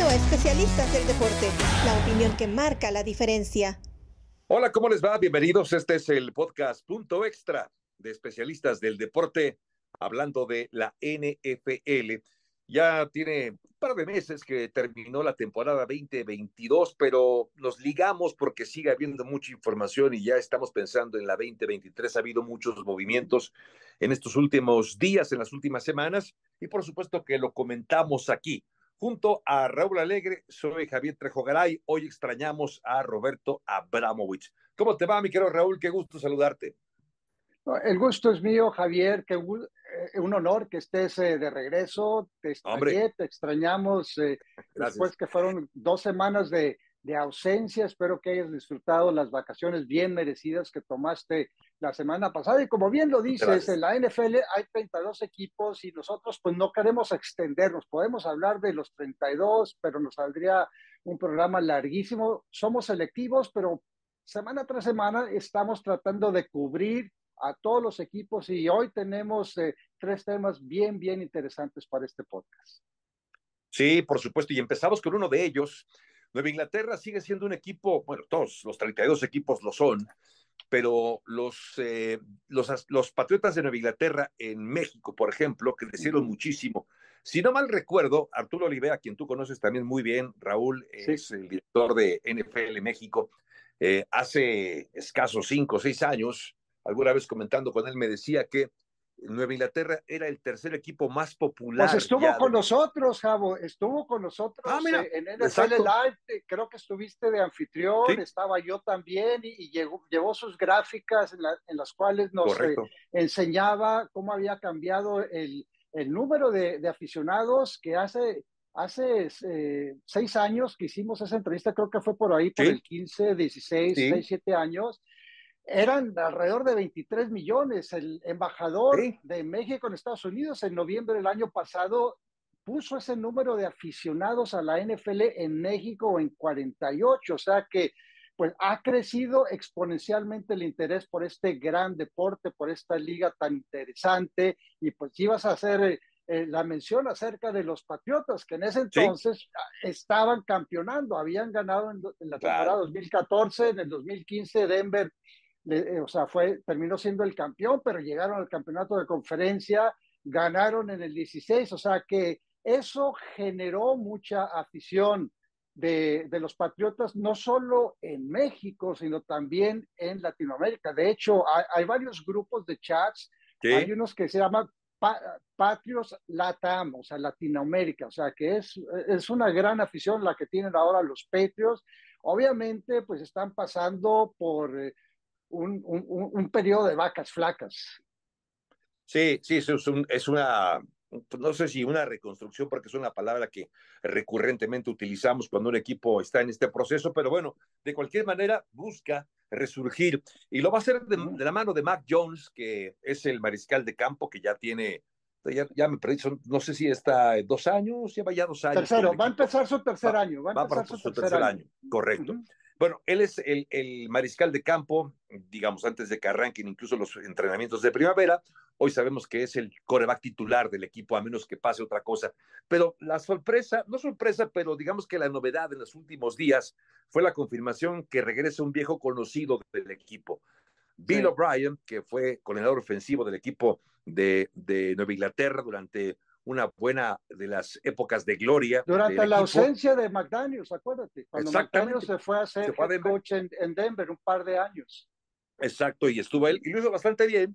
A Especialistas del Deporte, la opinión que marca la diferencia. Hola, ¿cómo les va? Bienvenidos. Este es el podcast Punto Extra de Especialistas del Deporte, hablando de la NFL. Ya tiene un par de meses que terminó la temporada 2022, pero nos ligamos porque sigue habiendo mucha información y ya estamos pensando en la 2023. Ha habido muchos movimientos en estos últimos días, en las últimas semanas, y por supuesto que lo comentamos aquí. Junto a Raúl Alegre, soy Javier Trejo Garay. Hoy extrañamos a Roberto Abramovich. ¿Cómo te va, mi querido Raúl? Qué gusto saludarte. El gusto es mío, Javier. Qué eh, un honor que estés eh, de regreso. Te extrañé, te extrañamos eh, después que fueron dos semanas de, de ausencia. Espero que hayas disfrutado las vacaciones bien merecidas que tomaste la semana pasada. Y como bien lo dices, en la NFL hay 32 equipos y nosotros pues no queremos extendernos. Podemos hablar de los 32, pero nos saldría un programa larguísimo. Somos selectivos, pero semana tras semana estamos tratando de cubrir a todos los equipos y hoy tenemos eh, tres temas bien, bien interesantes para este podcast. Sí, por supuesto, y empezamos con uno de ellos. Nueva Inglaterra sigue siendo un equipo, bueno, todos los 32 equipos lo son, pero los, eh, los, los, Patriotas de Nueva Inglaterra en México, por ejemplo, crecieron muchísimo. Si no mal recuerdo, Arturo Olivera, quien tú conoces también muy bien, Raúl, es el director de NFL México, eh, hace escasos cinco o seis años, alguna vez comentando con él, me decía que Nueva Inglaterra era el tercer equipo más popular. Pues estuvo con nosotros, Javo, estuvo con nosotros ah, eh, en NFL Live, eh, creo que estuviste de anfitrión, estaba yo también y, llevó sus gráficas en, las cuales nos eh, enseñaba cómo había cambiado el, número de, aficionados que hace, hace seis años que hicimos esa entrevista, creo que fue por ahí, por el 15, 16, 17 años eran alrededor de 23 millones. El embajador de México en Estados Unidos en noviembre del año pasado puso ese número de aficionados a la NFL en México en 48, o sea que pues ha crecido exponencialmente el interés por este gran deporte, por esta liga tan interesante. Y pues ibas a hacer eh, la mención acerca de los Patriotas que en ese entonces estaban campeonando, habían ganado en, la temporada 2014, en el 2015 Denver eh, o sea, fue, terminó siendo el campeón, pero llegaron al campeonato de conferencia, ganaron en el 16, o sea que eso generó mucha afición de, de los Patriotas, no solo en México, sino también en Latinoamérica. De hecho, hay, varios grupos de chats, hay unos que se llaman Patrios Latam, o sea, Latinoamérica, o sea, que es, es una gran afición la que tienen ahora los Patriots. Obviamente, pues están pasando por... Eh, un, un, periodo de vacas flacas. Sí, sí, es, es una, no sé si una reconstrucción, porque es una palabra que recurrentemente utilizamos cuando un equipo está en este proceso, pero bueno, de cualquier manera busca resurgir y lo va a hacer de, la mano de Mac Jones, que es el mariscal de campo que ya tiene, ya, me perdí, no sé si está dos años, lleva ya dos años. Tercero, va a empezar su tercer año. Va, a empezar su, tercer, año. correcto. Bueno, él es el, mariscal de campo, digamos, antes de que arranquen incluso los entrenamientos de primavera. Hoy sabemos que es el coreback titular del equipo, a menos que pase otra cosa. Pero la sorpresa, no sorpresa, pero digamos que la novedad en los últimos días fue la confirmación que regresa un viejo conocido del equipo. Bill O'Brien, que fue coordinador ofensivo del equipo de, de Nueva Inglaterra durante una buena de las épocas de gloria. Durante la ausencia de McDaniels, acuérdate, cuando McDaniels se fue a ser coach en, Denver un par de años. Exacto, y estuvo él, y lo hizo bastante bien.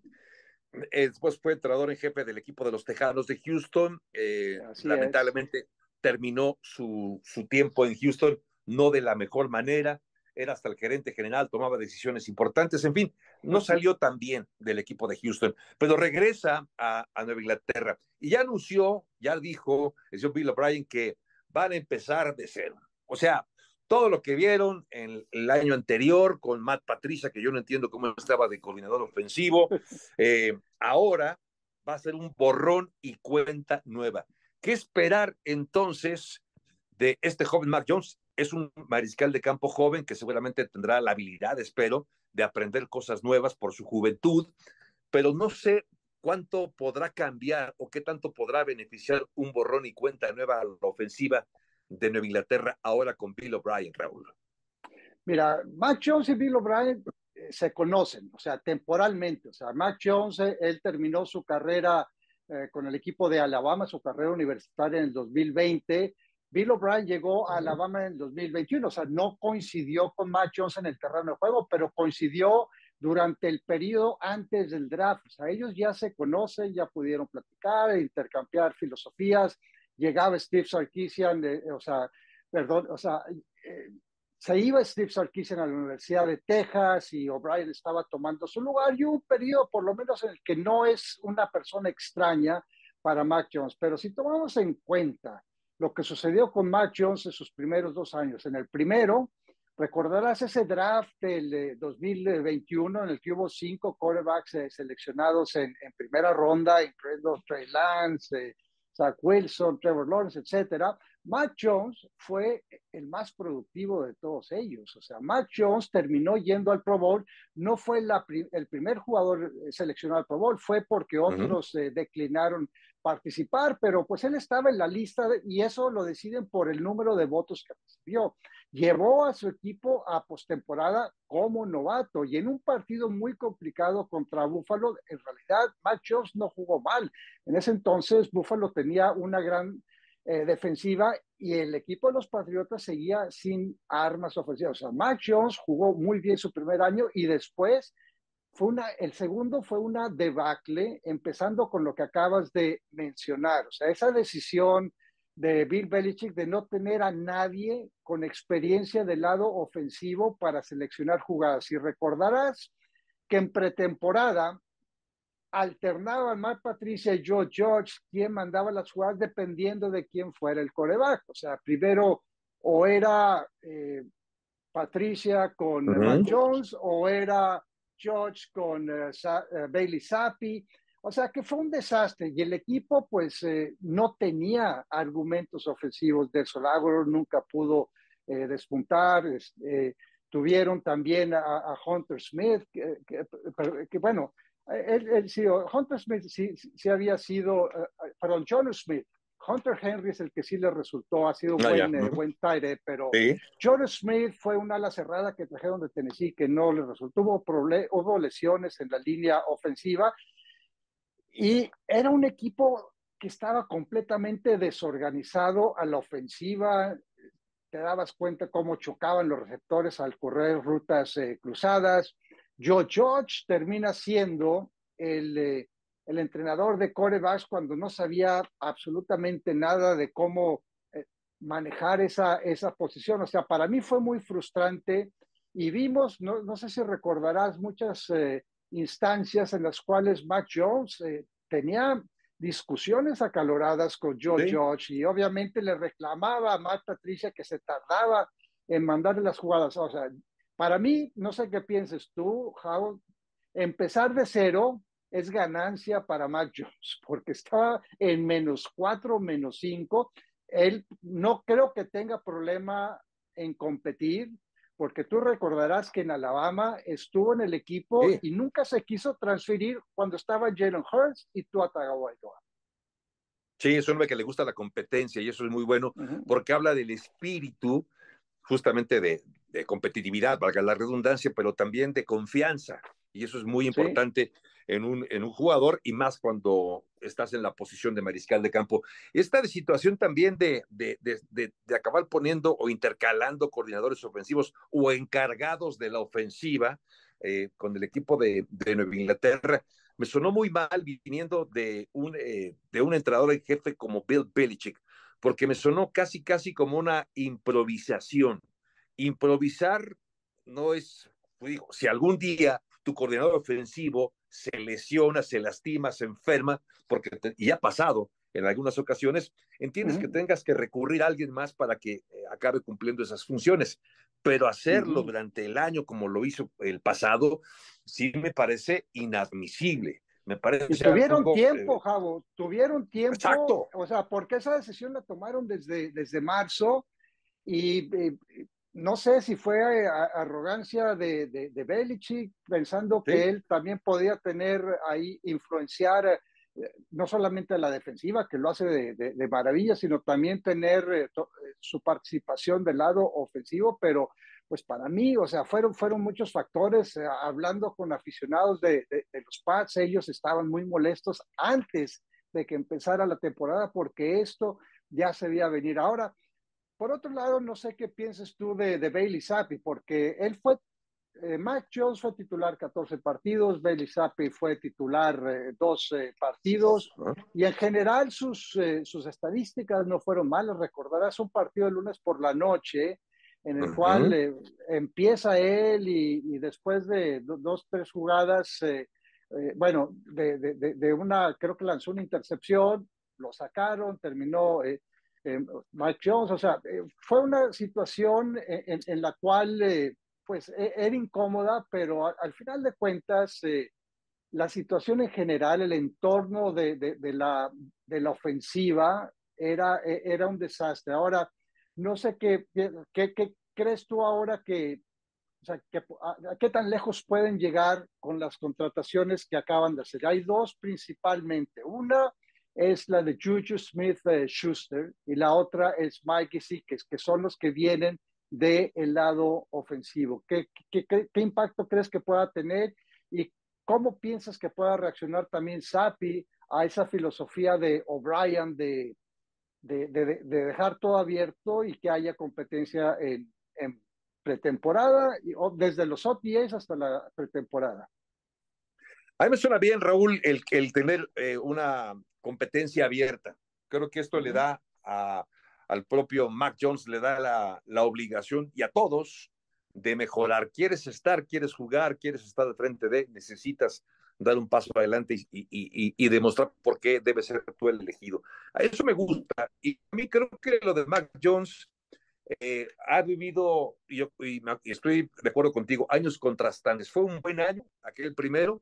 Eh, después fue entrenador en jefe del equipo de los Tejanos de Houston. Eh, lamentablemente terminó su, su tiempo en Houston no de la mejor manera era hasta el gerente general, tomaba decisiones importantes, en fin, no salió tan bien del equipo de Houston, pero regresa a, Nueva Inglaterra y ya anunció, ya dijo el señor Bill O'Brien que van a empezar de cero. O sea, todo lo que vieron en el año anterior con Matt Patricia, que yo no entiendo cómo estaba de coordinador ofensivo, eh, ahora va a ser un borrón y cuenta nueva. ¿Qué esperar entonces de este joven Mac Jones? Es un mariscal de campo joven que seguramente tendrá la habilidad, espero, de aprender cosas nuevas por su juventud, pero no sé cuánto podrá cambiar o qué tanto podrá beneficiar un borrón y cuenta nueva a la ofensiva de Nueva Inglaterra ahora con Bill O'Brien, Raúl? Mira, Mac Jones y Bill O'Brien eh, se conocen, o sea, temporalmente. O sea, Mac Jones, eh, él terminó su carrera eh, con el equipo de Alabama, su carrera universitaria en el 2020. Bill O'Brien llegó a Alabama en el 2021, o sea, no coincidió con Mac Jones en el terreno de juego, pero coincidió durante el periodo antes del draft. O sea, ellos ya se conocen, ya pudieron platicar, intercambiar filosofías. Llegaba Steve Sarkisian, o sea, perdón, o sea, eh, se iba Steve Sarkisian a la Universidad de Texas y O'Brien estaba tomando su lugar y un periodo por lo menos en el que no es una persona extraña para Mac Jones. Pero si tomamos en cuenta lo que sucedió con Mac Jones en sus primeros dos años, en el primero, Recordarás ese draft del 2021 eh, en el que hubo cinco quarterbacks eh, seleccionados en, primera ronda, incluyendo Trey Lance, eh, Zach Wilson, Trevor Lawrence, etcétera. Matt Jones fue el más productivo de todos ellos. O sea, Matt Jones terminó yendo al Pro Bowl. No fue el primer jugador seleccionado al Pro Bowl, fue porque otros declinaron participar, pero pues él estaba en la lista y eso lo deciden por el número de votos que recibió llevó a su equipo a postemporada como novato y en un partido muy complicado contra Buffalo, en realidad Matt Jones no jugó mal. En ese entonces Buffalo tenía una gran eh, defensiva y el equipo de los Patriotas seguía sin armas ofensivas. O sea, Matt Jones jugó muy bien su primer año y después fue una, el segundo fue una debacle, empezando con lo que acabas de mencionar. O sea, esa decisión de Bill Belichick de no tener a nadie con experiencia del lado ofensivo para seleccionar jugadas. Y recordarás que en pretemporada alternaban Mark Patricia y Joe George quien mandaba las jugadas dependiendo de quién fuera el coreback. O sea, primero o era eh, Patricia con uh Jones o era George con eh, Bailey Zappi. O sea que fue un desastre y el equipo pues eh, no tenía argumentos ofensivos. De Solagro nunca pudo despuntar. Tuvieron también a, Hunter Smith, que, bueno, él, sí, Hunter Smith sí, sí había sido, perdón, John Smith. Hunter Henry es el que sí le resultó, ha sido ah, buen, buen tire, pero John Smith fue una ala cerrada que trajeron de Tennessee que no le resultó. Hubo, hubo lesiones en la línea ofensiva y era un equipo que estaba completamente desorganizado a la ofensiva. Te dabas cuenta cómo chocaban los receptores al correr rutas eh, cruzadas. Joe George termina siendo el, eh, el entrenador de corebacks cuando no sabía absolutamente nada de cómo eh, manejar esa, esa posición. O sea, para mí fue muy frustrante y vimos, no, no sé si recordarás, muchas instancias en las cuales Mac Jones eh, tenía discusiones acaloradas con Joe George y obviamente le reclamaba a Matt Patricia que se tardaba en mandarle las jugadas. O sea, para mí, no sé qué pienses tú, How, empezar de cero es ganancia para Mac Jones, porque está en menos cuatro, menos cinco. Él no creo que tenga problema en competir porque tú recordarás que en Alabama estuvo en el equipo y nunca se quiso transferir cuando estaba Jalen Hurts y tú Tagovailoa. Sí, es un hombre que le gusta la competencia y eso es muy bueno porque habla del espíritu justamente de, de competitividad, valga la redundancia, pero también de confianza. Y eso es muy importante en, un, en un jugador y más cuando estás en la posición de mariscal de campo. Esta situación también de, de, de, acabar poniendo o intercalando coordinadores ofensivos o encargados de la ofensiva eh, con el equipo de, Nueva Inglaterra, me sonó muy mal viniendo de un, eh, de un entrenador en jefe como Bill Belichick, porque me sonó casi, casi como una improvisación. Improvisar no es, digo, si algún día tu coordinador ofensivo se lesiona, se lastima, se enferma, porque y ha pasado en algunas ocasiones, entiendes que tengas que recurrir a alguien más para que eh, acabe cumpliendo esas funciones, pero hacerlo durante el año como lo hizo el pasado, sí me parece inadmisible. Me parece tuvieron tiempo, eh, Javo, tuvieron tiempo. Exacto. O sea, porque esa decisión la tomaron desde, desde marzo y, eh, no sé si fue arrogancia de, de, Belichick, pensando que él también podía tener ahí, influenciar no solamente a la defensiva, que lo hace de, maravilla, sino también tener eh, eh, su participación del lado ofensivo, pero pues para mí, o sea, fueron, fueron muchos factores, eh, hablando con aficionados de, los Pats, ellos estaban muy molestos antes de que empezara la temporada porque esto ya se veía venir. Ahora, por otro lado, no sé qué piensas tú de, de Bailey Zappi, porque él fue eh, Mac Jones fue titular 14 partidos, Bailey Zappi fue titular 12 eh, partidos y en general sus, eh, sus estadísticas no fueron malas. Recordarás un partido el lunes por la noche en el cual empieza él y, después de dos, tres jugadas, bueno, de, de, una, creo que lanzó una intercepción, lo sacaron, terminó Mike Jones, o sea, fue una situación en, en la cual pues e, era incómoda, pero al final de cuentas, eh, la situación en general, el entorno de, de, la, de la ofensiva era, e, era un desastre. Ahora, no sé qué, qué, qué crees tú ahora que, o sea, que, a, qué tan lejos pueden llegar con las contrataciones que acaban de hacer. Hay dos principalmente. Una es la de Juju Smith eh, Schuster y la otra es Mike Gesicki, que son los que vienen del lado ofensivo. ¿Qué, qué, qué, impacto crees que pueda tener y cómo piensas que pueda reaccionar también Sapi a esa filosofía de O'Brien de, de, de, dejar todo abierto y que haya competencia en, en pretemporada, y, desde los OTAs hasta la pretemporada? A me suena bien, Raúl, el, el tener eh, una competencia abierta. Creo que esto le da a, al propio Mac Jones le da la, obligación y a todos de mejorar. Quieres estar, quieres jugar, quieres estar de frente de, necesitas dar un paso adelante y, demostrar por qué debe ser tú el elegido. A eso me gusta. Y a mí creo que lo de Mac Jones eh, ha vivido, y, yo, estoy de acuerdo contigo, años contrastantes. Fue un buen año, aquel primero,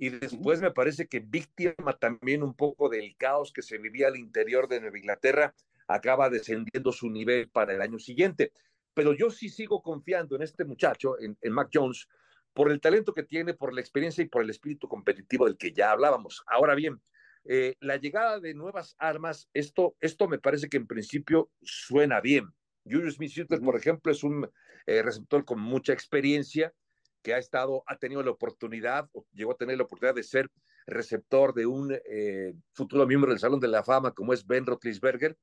y después me parece que víctima también un poco del caos que se vivía al interior de Nueva Inglaterra acaba descendiendo su nivel para el año siguiente. Pero yo sí sigo confiando en este muchacho, en, Mac Jones, por el talento que tiene, por la experiencia y por el espíritu competitivo del que ya hablábamos. Ahora bien, eh, la llegada de nuevas armas, esto, esto me parece que en principio suena bien. Julius Smith-Schuster, por ejemplo, es un eh, receptor con mucha experiencia que ha estado, ha tenido la oportunidad, llegó a tener la oportunidad de ser receptor de un eh, futuro miembro del Salón de la Fama como es Ben Roethlisberger,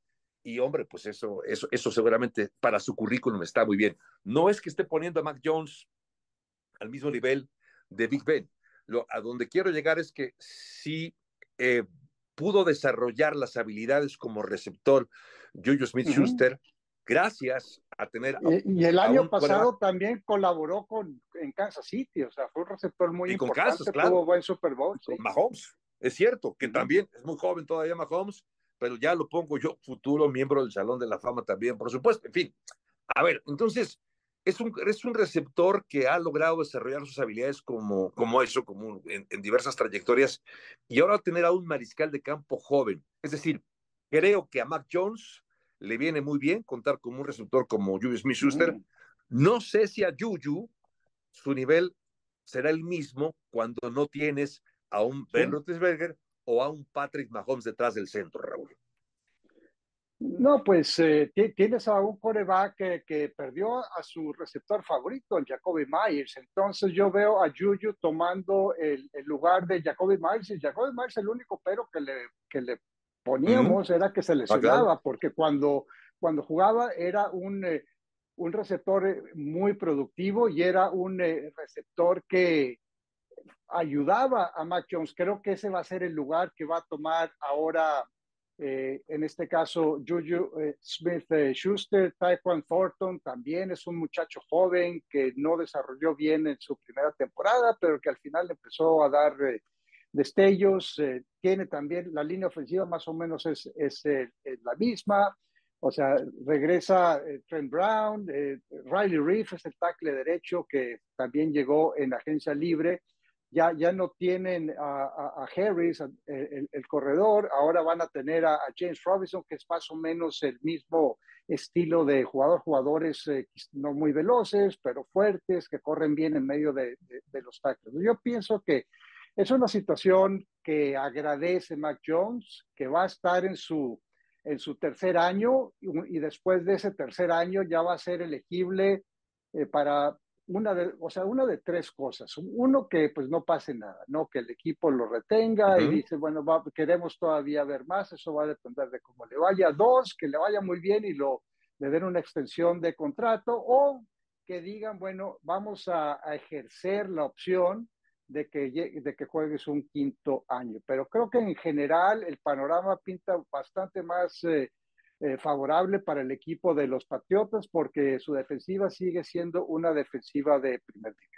y hombre, pues eso, eso, eso seguramente para su currículum está muy bien. No es que esté poniendo a Mac Jones al mismo nivel de Big Ben. Lo, a donde quiero llegar es que sí eh, pudo desarrollar las habilidades como receptor Juju Smith-Schuster gracias a tener... y, el año pasado también colaboró con, en Kansas City, o sea, fue un receptor muy y con importante, Kansas, claro. tuvo buen Super Bowl. Con Mahomes, es cierto, que también es muy joven todavía Mahomes, pero ya lo pongo yo, futuro miembro del Salón de la Fama también, por supuesto. En fin, a ver, entonces, es un, es un receptor que ha logrado desarrollar sus habilidades como, como eso, como en, diversas trayectorias, y ahora tener a un mariscal de campo joven. Es decir, creo que a Mac Jones le viene muy bien contar con un receptor como Julius Smith-Schuster. Mm. No sé si a Juju su nivel será el mismo cuando no tienes a un Ben Roethlisberger o a un Patrick Mahomes detrás del centro, Raúl? No, pues eh, tienes a un coreback que, que, perdió a su receptor favorito, el Jacoby Myers. Entonces yo veo a Juju tomando el, lugar de Jacoby Myers. Y Jacoby Myers, el único pero que le, que le poníamos era que se lesionaba, porque cuando, cuando jugaba era un, eh, un receptor eh, muy productivo y era un receptor que, ayudaba a Mac Jones. Creo que ese va a ser el lugar que va a tomar ahora, eh, en este caso, Juju eh, Smith eh, Schuster, Taekwon Thornton también es un muchacho joven que no desarrolló bien en su primera temporada, pero que al final empezó a dar destellos. tiene también la línea ofensiva, más o menos es, es, la misma. O sea, regresa Trent Brown, Riley Reef es el tackle derecho que también llegó en agencia libre ya, ya no tienen a, Harris, el, corredor, ahora van a tener a, James Robinson, que es más o menos el mismo estilo de jugador, jugadores eh, no muy veloces, pero fuertes, que corren bien en medio de, los tackles. Yo pienso que es una situación que agradece Mac Jones, que va a estar en su, en su tercer año y, después de ese tercer año ya va a ser elegible eh, para una de, o sea, una de tres cosas. Uno, que pues no pase nada, ¿no? Que el equipo lo retenga y dice, bueno, queremos todavía ver más, eso va a depender de cómo le vaya. Dos, que le vaya muy bien y lo, le den una extensión de contrato o que digan, bueno, vamos a, ejercer la opción de que, de que juegues un quinto año. Pero creo que en general el panorama pinta bastante más eh, eh, favorable para el equipo de los Patriotas porque su defensiva sigue siendo una defensiva de primer nivel.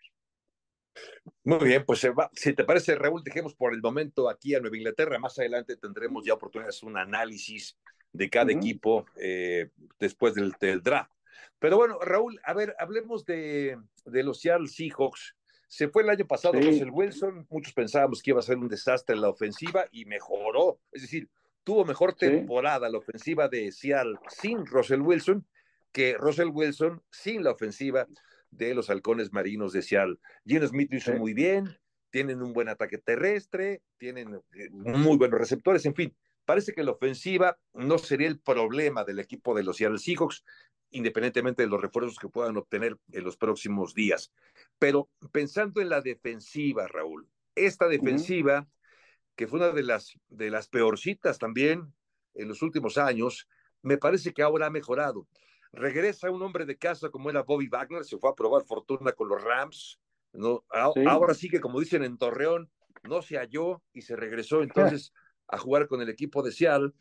Muy bien, pues si te parece, Raúl, dejemos por el momento aquí a Nueva Inglaterra. Más adelante tendremos ya oportunidad de hacer un análisis de cada equipo eh, después del, draft. Pero bueno, Raúl, a ver, hablemos de, de los Seattle Seahawks. Se fue el año pasado Russell Wilson, muchos pensábamos que iba a ser un desastre en la ofensiva y mejoró. Es decir, tuvo mejor temporada la ofensiva de Seattle sin Russell Wilson que Russell Wilson sin la ofensiva de los halcones marinos de Seattle. Gino Smith lo hizo muy bien, tienen un buen ataque terrestre, tienen eh, muy buenos receptores, en fin, parece que la ofensiva no sería el problema del equipo de los Seattle Seahawks, independientemente de los refuerzos que puedan obtener en los próximos días. Pero pensando en la defensiva, Raúl, esta defensiva que fue una de las, de las peorcitas también en los últimos años, me parece que ahora ha mejorado. Regresa un hombre de casa como era Bobby Wagner, se fue a probar fortuna con los Rams, ¿no? Ahora sí que, como dicen en Torreón, no se halló y se regresó entonces a jugar con el equipo de Seattle.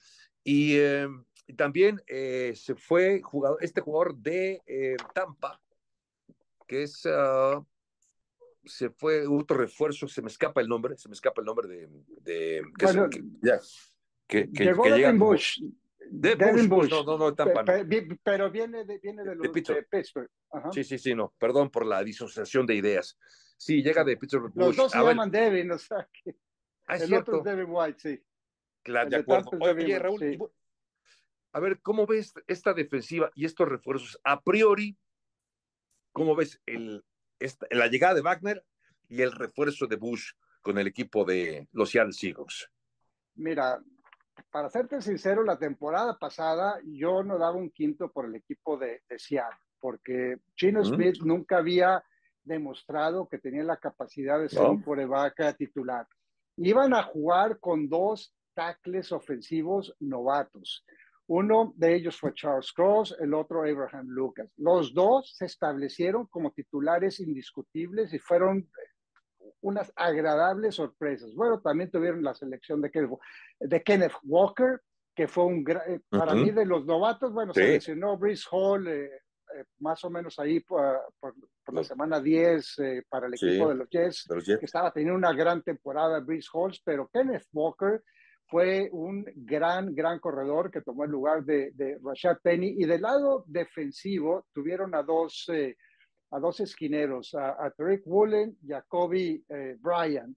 Y, em, también eh, se fue jugador, este jugador de eh, Tampa, que es ah, se fue otro refuerzo, se me escapa el nombre, se me escapa el nombre de, de que, bueno, que, ya, que, que, llegó llega, Bush. De Bush, Bush, no, no, no, Tampa, pero, pero viene de, viene de, los, de Pittsburgh. Pittsburgh. Ajá. Sí, sí, sí, no, perdón por la disociación de ideas. Sí, llega de Pittsburgh. Los dos se llaman Devin, o sea que ah, es el cierto. otro es Devin White, sí. Claro, de acuerdo. Oye, Raúl, sí. a ver, ¿cómo ves esta defensiva y estos refuerzos? A priori, ¿cómo ves el, esta, la llegada de Wagner y el refuerzo de Bush con el equipo de los Seattle Seahawks? Mira, para serte sincero, la temporada pasada yo no daba un quinto por el equipo de, de Seattle, porque Chino Smith nunca había demostrado que tenía la capacidad de ser un coreback titular. Iban a jugar con dos tackles ofensivos novatos. Uno de ellos fue Charles Cross, el otro Abraham Lucas. Los dos se establecieron como titulares indiscutibles y fueron unas agradables sorpresas. Bueno, también tuvieron la selección de Kenneth, de Kenneth Walker, que fue un gran, para mí de los novatos, bueno, se seleccionó Brice Hall, eh, eh, más o menos ahí por, la semana 10 eh, para el equipo de, los Jets, que estaba teniendo una gran temporada Brice Hall, pero Kenneth Walker fue un gran, gran corredor que tomó el lugar de, de Rashad Penny. Y del lado defensivo tuvieron a dos a dos esquineros, a, a Tariq Woolen y a Kobe eh, Bryant.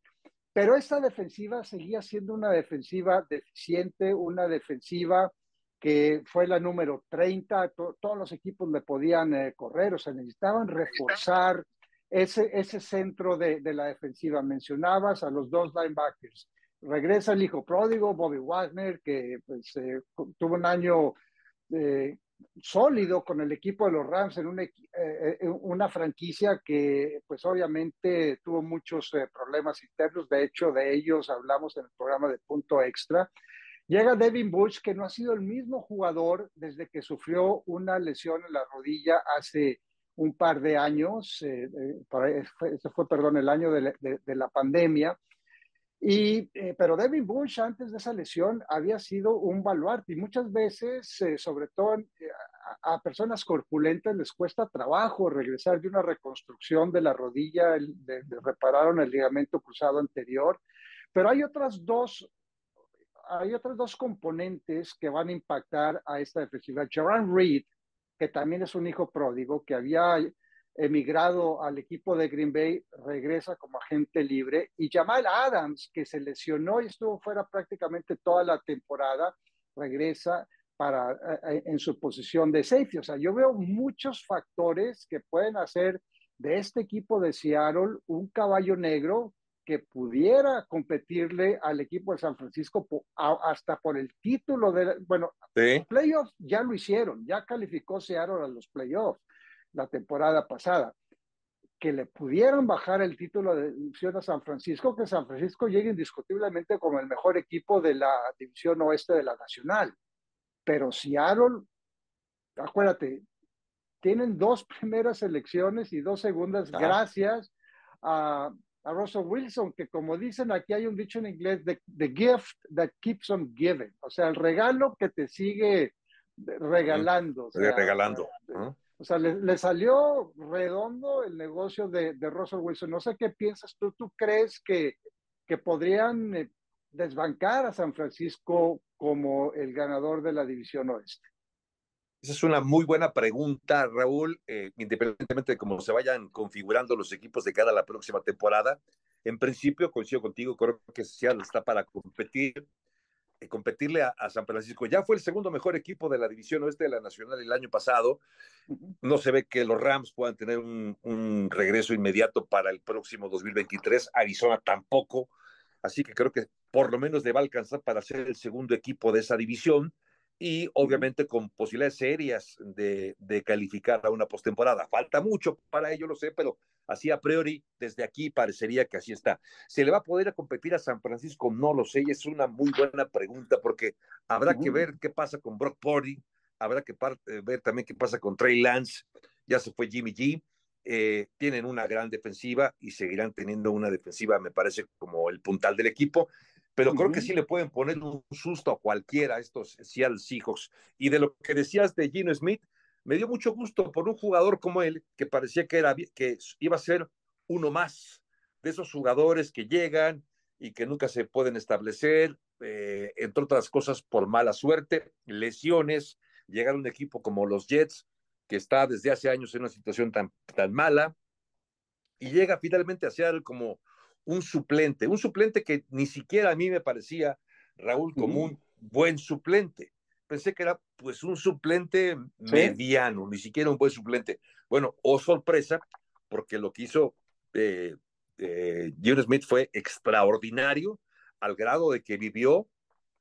Pero esta defensiva seguía siendo una defensiva deficiente, una defensiva que fue la número 30, todos los equipos le podían eh, correr, o sea, necesitaban reforzar ese, ese centro de, de, la defensiva. Mencionabas a los dos linebackers. Regresa el hijo pródigo, Bobby Wagner, que pues, eh, tuvo un año eh, sólido con el equipo de los Rams en una, eh, una franquicia que pues obviamente tuvo muchos problemas internos, de hecho de ellos hablamos en el programa de punto extra. Llega Devin Bush, que no ha sido el mismo jugador desde que sufrió una lesión en la rodilla hace un par de años, ese fue, perdón, el año de la pandemia, y, eh, pero Devin Bush antes de esa lesión había sido un baluarte y muchas veces, eh, sobre todo eh, a, personas corpulentas, les cuesta trabajo regresar de una reconstrucción de la rodilla, de, repararon el ligamento cruzado anterior. Pero hay otras dos, hay otras dos componentes que van a impactar a esta defensiva. Jaron Reed, que también es un hijo pródigo, que había emigrado al equipo de Green Bay, regresa como agente libre. Y Jamal Adams, que se lesionó y estuvo fuera prácticamente toda la temporada, regresa para, eh, eh, en su posición de safety. O sea, yo veo muchos factores que pueden hacer de este equipo de Seattle un caballo negro que pudiera competirle al equipo de San Francisco hasta por el título de, bueno, playoffs ya lo hicieron, ya calificó Seattle a los playoffs la temporada pasada. Que le pudieran bajar el título de división a San Francisco, que San Francisco llegue indiscutiblemente como el mejor equipo de la división oeste de la Nacional. Pero Seattle, acuérdate, tienen dos primeras elecciones y dos segundas gracias a, a, Russell Wilson, que como dicen aquí hay un dicho en inglés, the, the, gift that keeps on giving, o sea, el regalo que te sigue regalando. O sea, regalando. O sea, le, salió redondo el negocio de, de, Russell Wilson. No sé qué piensas tú, ¿tú crees que, que podrían eh, desbancar a San Francisco como el ganador de la división oeste? Esa es una muy buena pregunta, Raúl, eh, independientemente de cómo se vayan configurando los equipos de cara a la próxima temporada. En principio, coincido contigo, creo que Seattle está para competir, competirle a, San Francisco. Ya fue el segundo mejor equipo de la división oeste de la Nacional el año pasado. No se ve que los Rams puedan tener un, un regreso inmediato para el próximo 2023. Arizona tampoco. Así que creo que por lo menos le va a alcanzar para ser el segundo equipo de esa división y obviamente con posibilidades serias de, calificar a una postemporada. Falta mucho para ello, lo sé, pero así a priori, desde aquí parecería que así está. ¿Se le va a poder competir a San Francisco? No lo sé, y es una muy buena pregunta porque habrá que ver qué pasa con Brock Purdy, habrá que eh, ver también qué pasa con Trey Lance, ya se fue Jimmy G. Eh, tienen una gran defensiva y seguirán teniendo una defensiva, me parece, como el puntal del equipo pero creo que sí le pueden poner un susto a cualquiera estos Seattle Seahawks. Y de lo que decías de Gino Smith, me dio mucho gusto por un jugador como él, que parecía que, era, que iba a ser uno más de esos jugadores que llegan y que nunca se pueden establecer, eh, entre otras cosas por mala suerte, lesiones, llegar a un equipo como los Jets, que está desde hace años en una situación tan, tan mala, y llega finalmente a Seattle como un suplente, un suplente que ni siquiera a mí me parecía, Raúl, como un buen suplente. Pensé que era pues un suplente mediano, ni siquiera un buen suplente. Bueno, o oh, sorpresa, porque lo que hizo eh, eh Smith fue extraordinario, al grado de que vivió,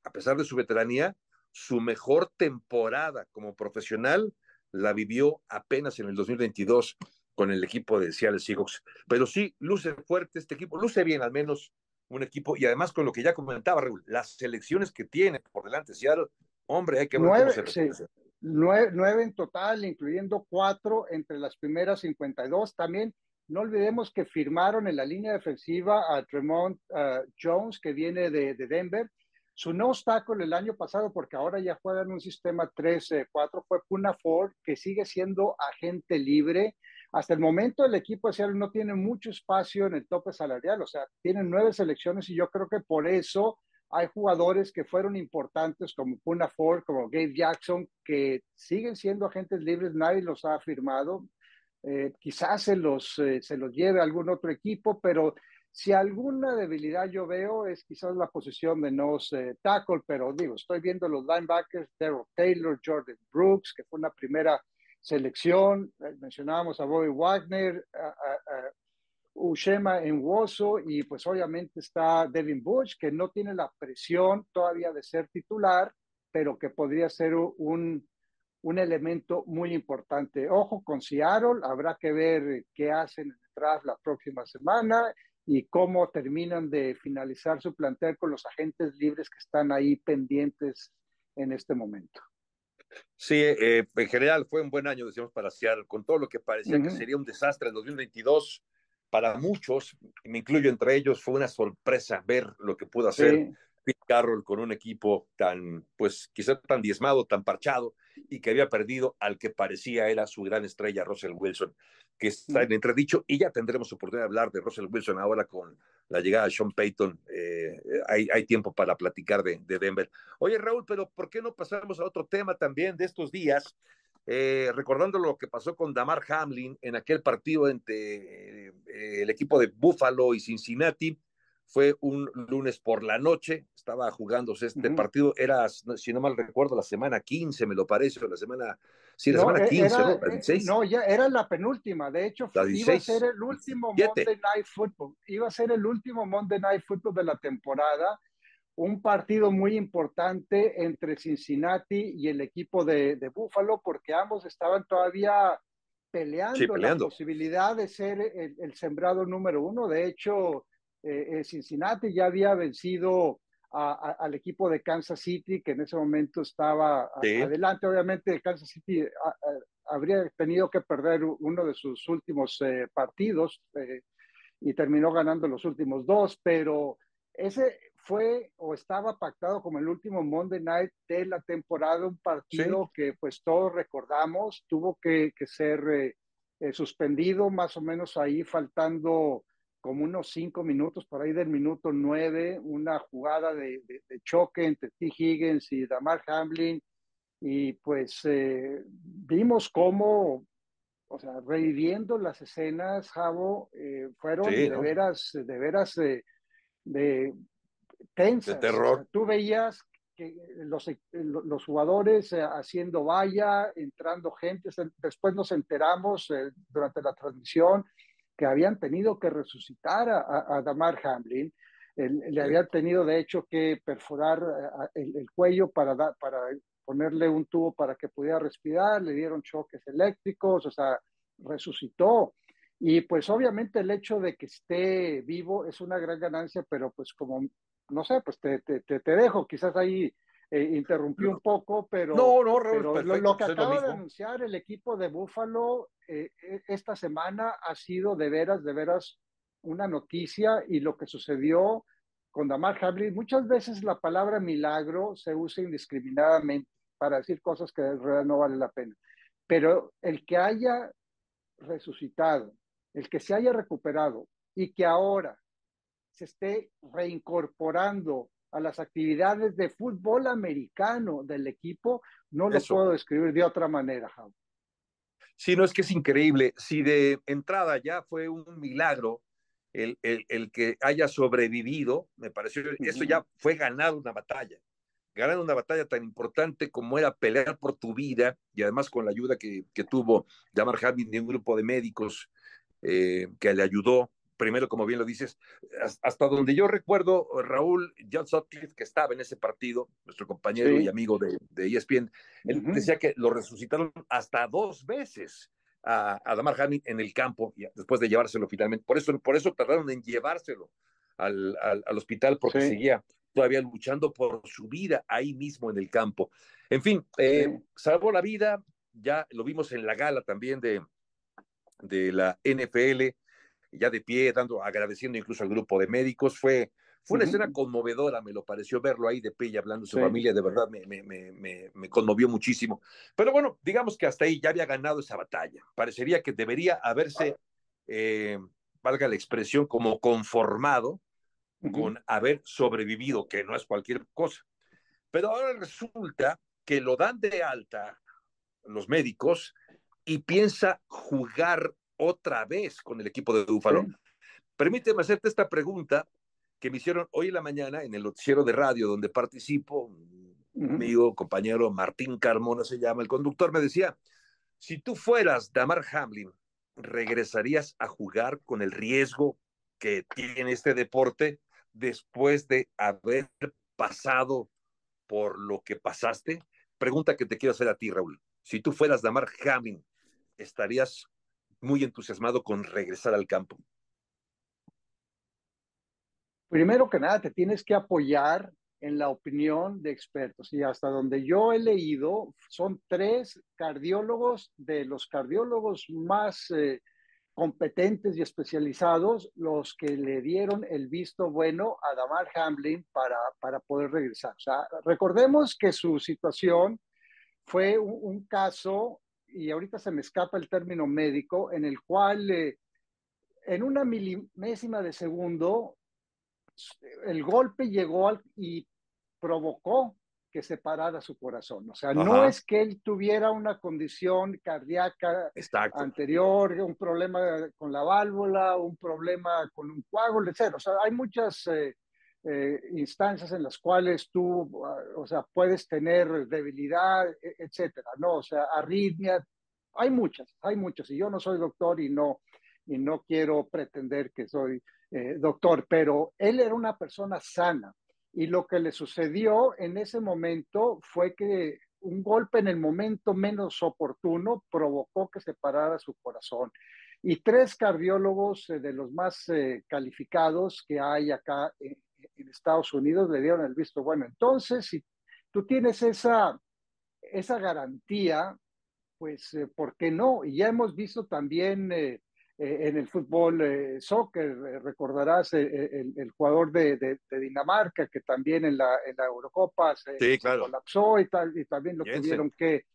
a pesar de su veteranía, su mejor temporada como profesional la vivió apenas en el 2022 con el equipo de Seattle Seahawks. Pero sí, luce fuerte este equipo, luce bien al menos un equipo, y además con lo que ya comentaba, Raúl, las selecciones que tiene por delante Seattle, hombre, hay que ver nueve, cómo se nueve, en total, incluyendo cuatro entre las primeras 52. También no olvidemos que firmaron en la línea defensiva a Tremont uh, Jones, que viene de, de, Denver. Su no obstáculo el año pasado, porque ahora ya juegan un sistema 3-4, fue Puna Ford, que sigue siendo agente libre. Hasta el momento el equipo de Seattle no tiene mucho espacio en el tope salarial, o sea, tienen nueve selecciones y yo creo que por eso hay jugadores que fueron importantes como Puna Ford, como Gabe Jackson, que siguen siendo agentes libres, nadie los ha firmado. Eh, quizás se los, eh, se los lleve algún otro equipo, pero si alguna debilidad yo veo es quizás la posición de nos eh, tackle, pero digo, estoy viendo los linebackers, Daryl Taylor, Jordan Brooks, que fue una primera selección, eh, mencionábamos a Bobby Wagner, a, a, Ushema en Woso y pues obviamente está Devin Bush, que no tiene la presión todavía de ser titular, pero que podría ser un, un elemento muy importante. Ojo con Seattle, habrá que ver qué hacen detrás la próxima semana y cómo terminan de finalizar su plantel con los agentes libres que están ahí pendientes en este momento. Sí, eh, en general fue un buen año, decíamos, para Seattle, con todo lo que parecía que sería un desastre en 2022. Para muchos, me incluyo entre ellos, fue una sorpresa ver lo que pudo hacer Pete Carroll con un equipo tan, pues quizá tan diezmado, tan parchado, y que había perdido al que parecía era su gran estrella, Russell Wilson, que está en entredicho, y ya tendremos oportunidad de hablar de Russell Wilson ahora con la llegada de Sean Payton. Eh, hay, hay, tiempo para platicar de, de, Denver. Oye, Raúl, pero ¿por qué no pasamos a otro tema también de estos días? Eh, recordando lo que pasó con Damar Hamlin en aquel partido entre eh, el equipo de Buffalo y Cincinnati, fue un lunes por la noche, estaba jugándose este partido, era, si no mal recuerdo, la semana 15, me lo parece, o la semana Sí, la semana 15, ¿no? La 16. Eh, no, ya era la penúltima. De hecho, iba a ser el último Monday Night Football. Iba a ser el último Monday Night Football de la temporada. Un partido muy importante entre Cincinnati y el equipo de, de Buffalo, porque ambos estaban todavía peleando, la posibilidad de ser el, sembrado número uno. De hecho, eh, eh, Cincinnati ya había vencido al equipo de Kansas City, que en ese momento estaba adelante. Obviamente, Kansas City habría tenido que perder uno de sus últimos eh, partidos y terminó ganando los últimos dos, pero ese fue o estaba pactado como el último Monday Night de la temporada, un partido que pues todos recordamos, tuvo que, ser eh, eh, suspendido más o menos ahí faltando como unos cinco minutos, por ahí del minuto nueve, una jugada de, choque entre T. Higgins y Damar Hamlin, y pues eh, vimos cómo, o sea, reviviendo las escenas, Javo, fueron de veras, de veras de tensas. De terror. tú veías que los, los jugadores eh, haciendo valla, entrando gente. Después nos enteramos eh, durante la transmisión que habían tenido que resucitar a, Damar Hamlin. le habían tenido, de hecho, que perforar eh, el, cuello para, para ponerle un tubo para que pudiera respirar. Le dieron choques eléctricos, o sea, resucitó. Y pues obviamente el hecho de que esté vivo es una gran ganancia, pero pues como no sé, pues te, te, te dejo, quizás ahí eh, interrumpí un poco, pero, no, no, lo, que acaba de anunciar el equipo de Buffalo eh, eh, esta semana ha sido de veras, de veras una noticia y lo que sucedió con Damar Hamlin, muchas veces la palabra milagro se usa indiscriminadamente para decir cosas que en realidad no vale la pena, pero el que haya resucitado, el que se haya recuperado y que ahora se esté reincorporando a las actividades de fútbol americano del equipo, no lo puedo describir de otra manera, Javi. Sí, no es que es increíble. Si de entrada ya fue un milagro el, el, que haya sobrevivido, me pareció, eso ya fue ganar una batalla. Ganar una batalla tan importante como era pelear por tu vida y además con la ayuda que, que tuvo Damar Hamlin de un grupo de médicos eh, que le ayudó primero, como bien lo dices, hasta donde yo recuerdo, Raúl John Sutcliffe, que estaba en ese partido, nuestro compañero y amigo de, de ESPN, él decía que lo resucitaron hasta dos veces a, a Damar Hamlin en el campo, después de llevárselo finalmente. Por eso, por eso tardaron en llevárselo al, al, hospital, porque seguía todavía luchando por su vida ahí mismo en el campo. En fin, eh, salvó la vida, ya lo vimos en la gala también de, de la NFL, ya de pie, dando, agradeciendo incluso al grupo de médicos. Fue, fue una escena conmovedora, me lo pareció verlo ahí de pie y hablando de su familia, de verdad me, me, me, me, conmovió muchísimo. Pero bueno, digamos que hasta ahí ya había ganado esa batalla. Parecería que debería haberse, eh, valga la expresión, como conformado con haber sobrevivido, que no es cualquier cosa. Pero ahora resulta que lo dan de alta los médicos y piensa jugar otra vez con el equipo de Búfalo. Permíteme hacerte esta pregunta que me hicieron hoy en la mañana en el noticiero de radio donde participo, un amigo, compañero Martín Carmona se llama, el conductor me decía, si tú fueras Damar Hamlin, ¿regresarías a jugar con el riesgo que tiene este deporte después de haber pasado por lo que pasaste? Pregunta que te quiero hacer a ti, Raúl. Si tú fueras Damar Hamlin, ¿estarías muy entusiasmado con regresar al campo? Primero que nada, te tienes que apoyar en la opinión de expertos. Y hasta donde yo he leído, son tres cardiólogos de los cardiólogos más eh, competentes y especializados los que le dieron el visto bueno a Damar Hamlin para, para poder regresar. O sea, recordemos que su situación fue un caso y ahorita se me escapa el término médico, en el cual eh, en una milimésima de segundo el golpe llegó al, y provocó que se parara su corazón. O sea, no es que él tuviera una condición cardíaca anterior, un problema con la válvula, un problema con un coágulo, etc. O sea, hay muchas eh, eh, instancias en las cuales tú, ah, o sea, puedes tener debilidad, e, etcétera, ¿no? O sea, arritmia, hay muchas, hay muchas, y yo no soy doctor y no, y no quiero pretender que soy eh, doctor, pero él era una persona sana, y lo que le sucedió en ese momento fue que un golpe en el momento menos oportuno provocó que se parara su corazón. Y tres cardiólogos eh, de los más calificados que hay acá en, en Estados Unidos le dieron el visto bueno. Entonces, si tú tienes esa, esa garantía, pues, eh, ¿por qué no? Y ya hemos visto también eh, eh, en el fútbol soccer, recordarás el, el, jugador de, de, Dinamarca que también en la, en la Eurocopa se, colapsó y, tal, y también lo tuvieron que,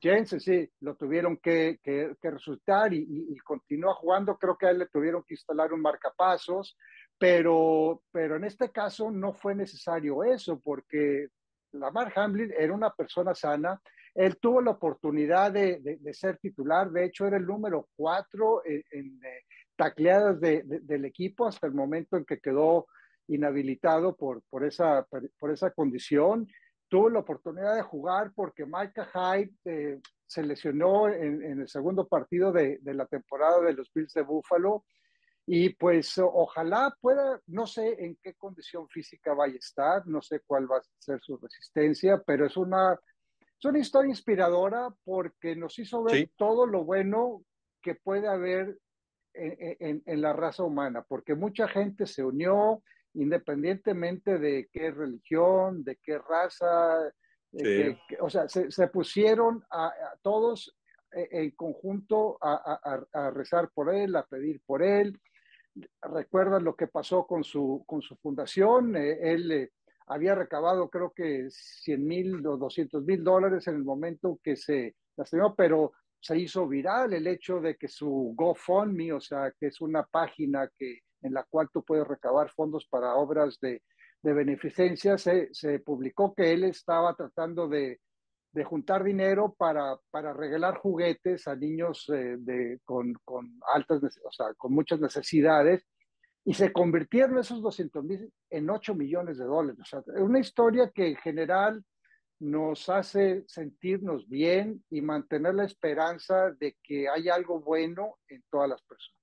Jensen, sí, lo tuvieron que, que, que resultar y, y, y, continúa jugando. Creo que a él le tuvieron que instalar un marcapasos pero, pero en este caso no fue necesario eso, porque Lamar Hamlin era una persona sana. Él tuvo la oportunidad de, de, ser titular, de hecho era el número cuatro en, eh, tacleadas de, del equipo hasta el momento en que quedó inhabilitado por, por, esa, por esa condición. Tuvo la oportunidad de jugar porque Micah Hyde eh, se lesionó en, en, el segundo partido de, de la temporada de los Bills de Buffalo y pues ojalá pueda, no sé en qué condición física vaya a estar, no sé cuál va a ser su resistencia, pero es una, es una historia inspiradora porque nos hizo ver todo lo bueno que puede haber en, en, la raza humana, porque mucha gente se unió independientemente de qué religión, de qué raza, o sea, se, se pusieron a, todos eh, en conjunto a, a, a, rezar por él, a pedir por él, recuerdan lo que pasó con su, con su fundación. Eh, él eh, había recabado creo que 100 mil o 200 mil dólares en el momento que se las pero se hizo viral el hecho de que su GoFundMe, o sea, que es una página que, en la cual tú puedes recabar fondos para obras de, de beneficencia, se, se publicó que él estaba tratando de de juntar dinero para, para regalar juguetes a niños eh, de, con, con, altas, o sea, con muchas necesidades, y se convirtieron esos 200 mil en 8 millones de dólares. O sea, es una historia que en general nos hace sentirnos bien y mantener la esperanza de que hay algo bueno en todas las personas.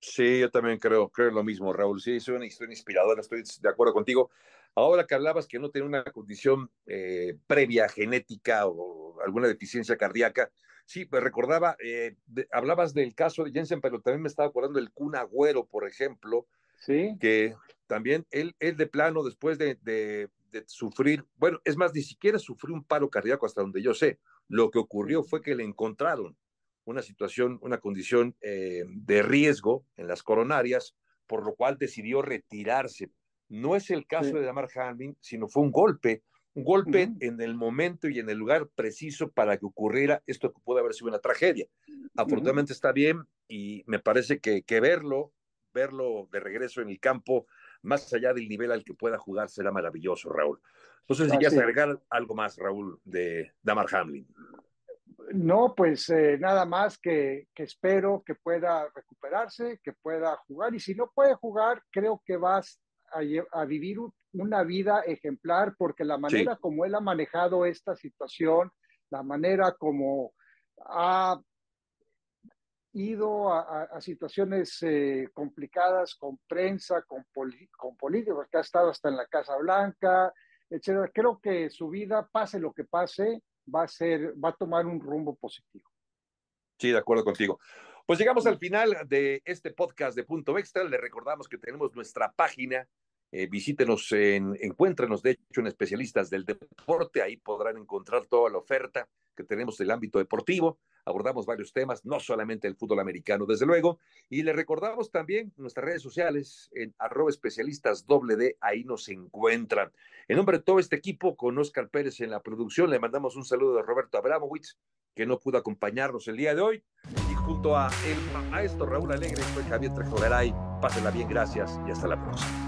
Sí, yo también creo, creo lo mismo, Raúl. Sí, es una historia inspiradora, estoy de acuerdo contigo. Ahora que hablabas que no tiene una condición eh, previa genética o alguna deficiencia cardíaca, sí, pues recordaba, eh, hablabas del caso de Jensen, pero también me estaba acordando del Kun Agüero, por ejemplo, sí. que también él, él de plano, después de, de, sufrir, bueno, es más, ni siquiera sufrió un paro cardíaco hasta donde yo sé. Lo que ocurrió fue que le encontraron una situación, una condición eh, de riesgo en las coronarias, por lo cual decidió retirarse no es el caso de Damar Hamlin, sino fue un golpe, un golpe en el momento y en el lugar preciso para que ocurriera esto que puede haber sido una tragedia. Afortunadamente está bien y me parece que, que verlo, verlo de regreso en el campo, más allá del nivel al que pueda jugar, será maravilloso, Raúl. Entonces, si quieres agregar algo más, Raúl, de Damar Hamlin. No, pues eh, nada más que, que, espero que pueda recuperarse, que pueda jugar y si no puede jugar, creo que vas a, vivir una vida ejemplar porque la manera como él ha manejado esta situación, la manera como ha ido a, situaciones eh, complicadas con prensa, con, con políticos, que ha estado hasta en la Casa Blanca, etcétera. Creo que su vida, pase lo que pase, va a ser, va a tomar un rumbo positivo. Sí, de acuerdo contigo. Pues llegamos al final de este podcast de Punto Extra. Le recordamos que tenemos nuestra página. Eh, visítenos, en, encuéntrenos de hecho en especialistas del deporte. Ahí podrán encontrar toda la oferta que tenemos del ámbito deportivo. Abordamos varios temas, no solamente el fútbol americano, desde luego. Y le recordamos también nuestras redes sociales en arroba especialistas doble D, ahí nos encuentran. En nombre de todo este equipo, con Oscar Pérez en la producción, le mandamos un saludo a Roberto Abramowitz, que no pudo acompañarnos el día de hoy junto a el maestro Raúl Alegre, soy Javier Trejogaray. Pásenla bien, gracias y hasta la próxima.